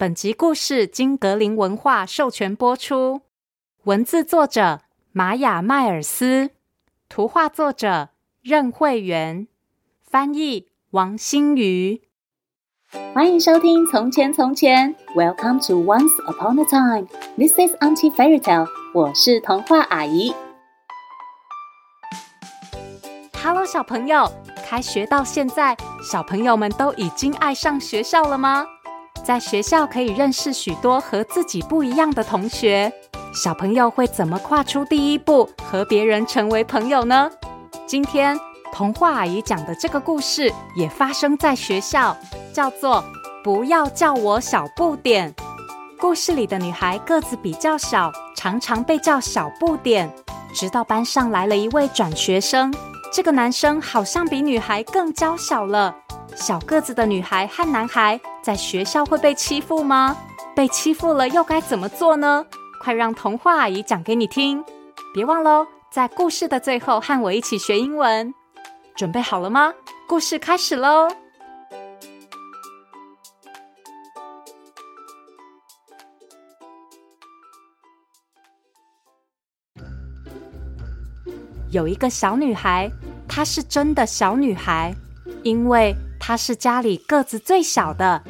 本集故事经格林文化授权播出，文字作者玛雅迈尔斯，图画作者任慧媛，翻译王欣瑜。欢迎收听《从前从前》，Welcome to Once Upon a Time。This is Auntie Fairy Tale。我是童话阿姨。Hello，小朋友，开学到现在，小朋友们都已经爱上学校了吗？在学校可以认识许多和自己不一样的同学，小朋友会怎么跨出第一步和别人成为朋友呢？今天童话阿姨讲的这个故事也发生在学校，叫做《不要叫我小不点》。故事里的女孩个子比较小，常常被叫小不点，直到班上来了一位转学生，这个男生好像比女孩更娇小了。小个子的女孩和男孩在学校会被欺负吗？被欺负了又该怎么做呢？快让童话阿姨讲给你听！别忘喽，在故事的最后和我一起学英文。准备好了吗？故事开始喽！有一个小女孩，她是真的小女孩，因为。他是家里个子最小的，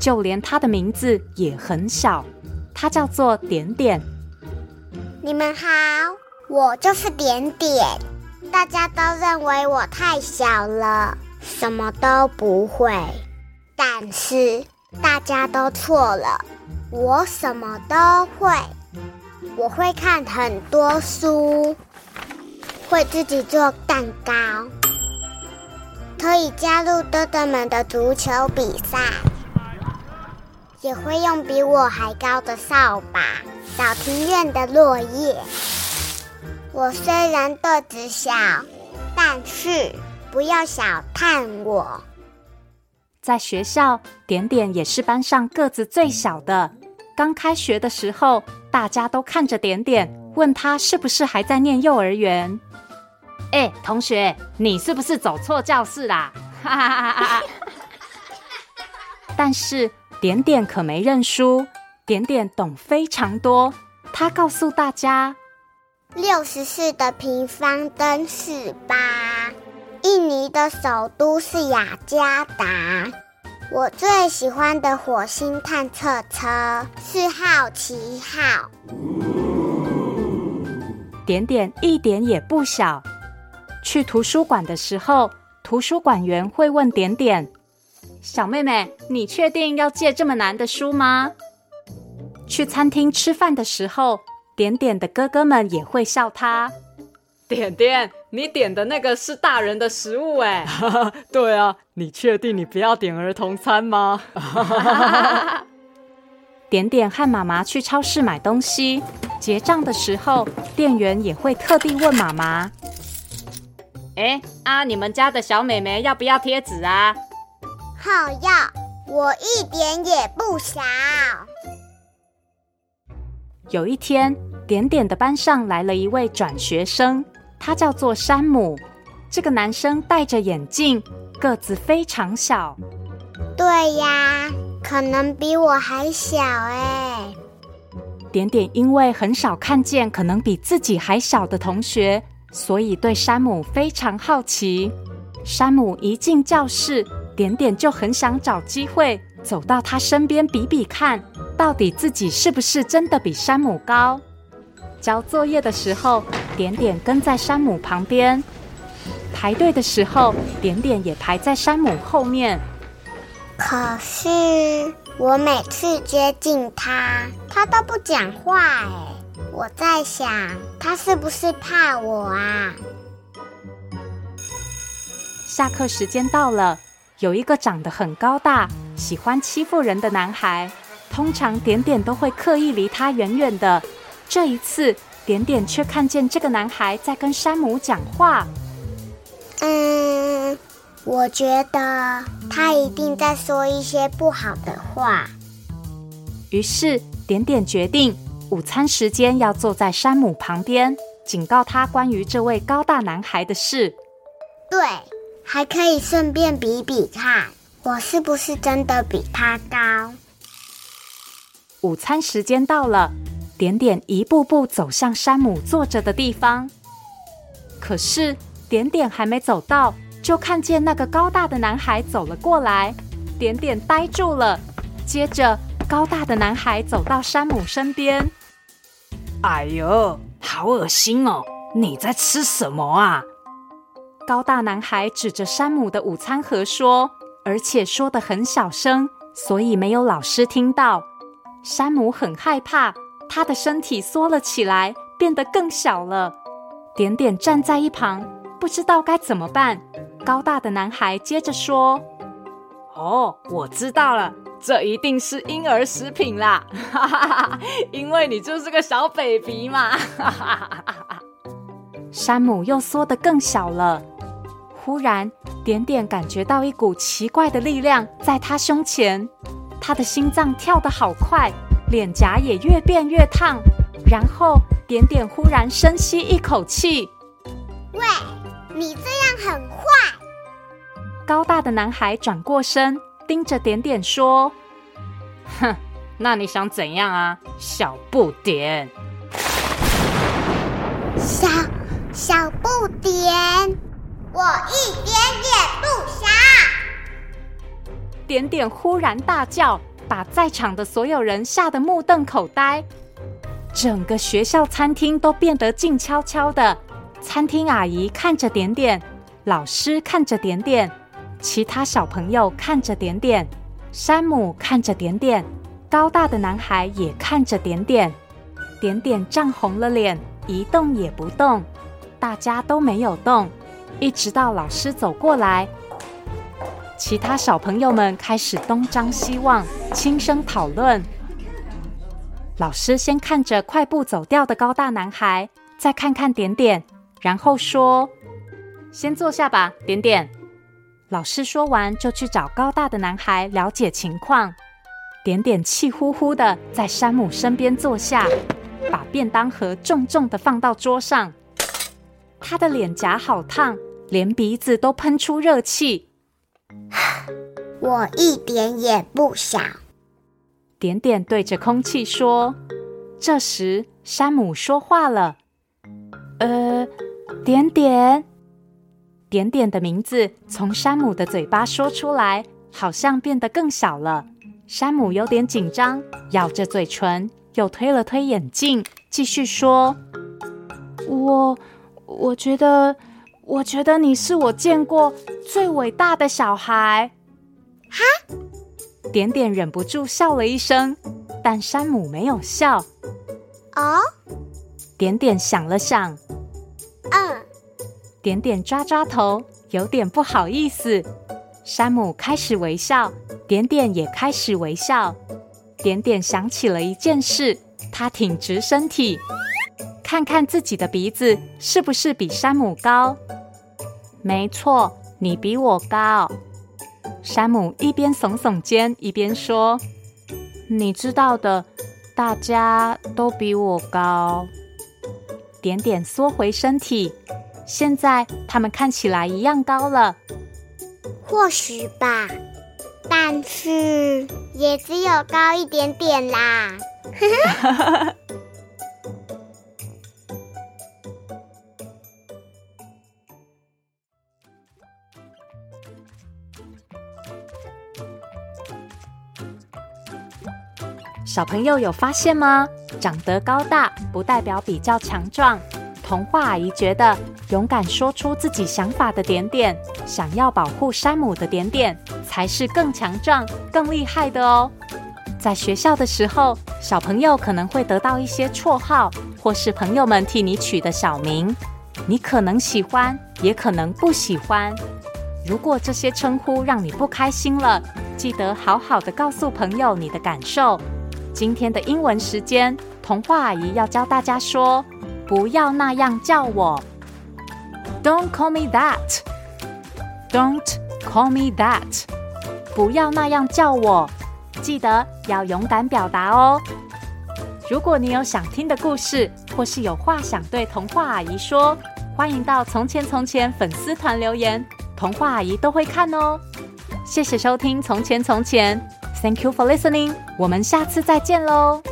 就连他的名字也很小，他叫做点点。你们好，我就是点点。大家都认为我太小了，什么都不会。但是大家都错了，我什么都会。我会看很多书，会自己做蛋糕。可以加入哥哥们的足球比赛，也会用比我还高的扫把扫庭院的落叶。我虽然个子小，但是不要小看我。在学校，点点也是班上个子最小的。刚开学的时候，大家都看着点点，问他是不是还在念幼儿园。哎，同学，你是不是走错教室啦？哈哈哈哈哈！但是点点可没认输，点点懂非常多。他告诉大家：六十四的平方根是八，印尼的首都是雅加达。我最喜欢的火星探测车是好奇号。点点一点也不小。去图书馆的时候，图书馆员会问点点：“小妹妹，你确定要借这么难的书吗？”去餐厅吃饭的时候，点点的哥哥们也会笑他：“点点，你点的那个是大人的食物哎。”“对啊，你确定你不要点儿童餐吗？” 点点和妈妈去超市买东西，结账的时候，店员也会特地问妈妈。哎啊！你们家的小妹妹要不要贴纸啊？好要，我一点也不小。有一天，点点的班上来了一位转学生，他叫做山姆。这个男生戴着眼镜，个子非常小。对呀，可能比我还小哎。点点因为很少看见可能比自己还小的同学。所以对山姆非常好奇。山姆一进教室，点点就很想找机会走到他身边比比看，到底自己是不是真的比山姆高。交作业的时候，点点跟在山姆旁边；排队的时候，点点也排在山姆后面。可是我每次接近他，他都不讲话哎。我在想，他是不是怕我啊？下课时间到了，有一个长得很高大、喜欢欺负人的男孩。通常点点都会刻意离他远远的。这一次，点点却看见这个男孩在跟山姆讲话。嗯，我觉得他一定在说一些不好的话。于是，点点决定。午餐时间要坐在山姆旁边，警告他关于这位高大男孩的事。对，还可以顺便比比看，我是不是真的比他高。午餐时间到了。点点一步步走向山姆坐着的地方，可是点点还没走到，就看见那个高大的男孩走了过来。点点呆住了。接着，高大的男孩走到山姆身边。哎呦，好恶心哦！你在吃什么啊？高大男孩指着山姆的午餐盒说，而且说的很小声，所以没有老师听到。山姆很害怕，他的身体缩了起来，变得更小了。点点站在一旁，不知道该怎么办。高大的男孩接着说：“哦，我知道了。”这一定是婴儿食品啦，哈哈哈！因为你就是个小 baby 嘛，哈哈哈！山姆又缩得更小了。忽然，点点感觉到一股奇怪的力量在他胸前，他的心脏跳得好快，脸颊也越变越烫。然后，点点忽然深吸一口气：“喂，你这样很坏！”高大的男孩转过身。盯着点点说：“哼，那你想怎样啊，小不点？小小不点，我一点也不傻。”点点忽然大叫，把在场的所有人吓得目瞪口呆。整个学校餐厅都变得静悄悄的，餐厅阿姨看着点点，老师看着点点。其他小朋友看着点点，山姆看着点点，高大的男孩也看着点点。点点涨红了脸，一动也不动。大家都没有动，一直到老师走过来，其他小朋友们开始东张西望，轻声讨论。老师先看着快步走掉的高大男孩，再看看点点，然后说：“先坐下吧，点点。”老师说完，就去找高大的男孩了解情况。点点气呼呼的在山姆身边坐下，把便当盒重重的放到桌上。他的脸颊好烫，连鼻子都喷出热气。我一点也不小。点点对着空气说。这时，山姆说话了：“呃，点点。”点点的名字从山姆的嘴巴说出来，好像变得更小了。山姆有点紧张，咬着嘴唇，又推了推眼镜，继续说：“我，我觉得，我觉得你是我见过最伟大的小孩。”哈？点点忍不住笑了一声，但山姆没有笑。哦？点点想了想。点点抓抓头，有点不好意思。山姆开始微笑，点点也开始微笑。点点想起了一件事，他挺直身体，看看自己的鼻子是不是比山姆高。没错，你比我高。山姆一边耸耸肩，一边说：“你知道的，大家都比我高。”点点缩回身体。现在它们看起来一样高了，或许吧，但是也只有高一点点啦。小朋友有发现吗？长得高大不代表比较强壮。童话阿姨觉得，勇敢说出自己想法的点点，想要保护山姆的点点，才是更强壮、更厉害的哦。在学校的时候，小朋友可能会得到一些绰号，或是朋友们替你取的小名，你可能喜欢，也可能不喜欢。如果这些称呼让你不开心了，记得好好的告诉朋友你的感受。今天的英文时间，童话阿姨要教大家说。不要那样叫我。Don't call me that. Don't call me that. 不要那样叫我。记得要勇敢表达哦。如果你有想听的故事，或是有话想对童话阿姨说，欢迎到《从前从前》粉丝团留言，童话阿姨都会看哦。谢谢收听《从前从前》Thank you for listening，我们下次再见喽。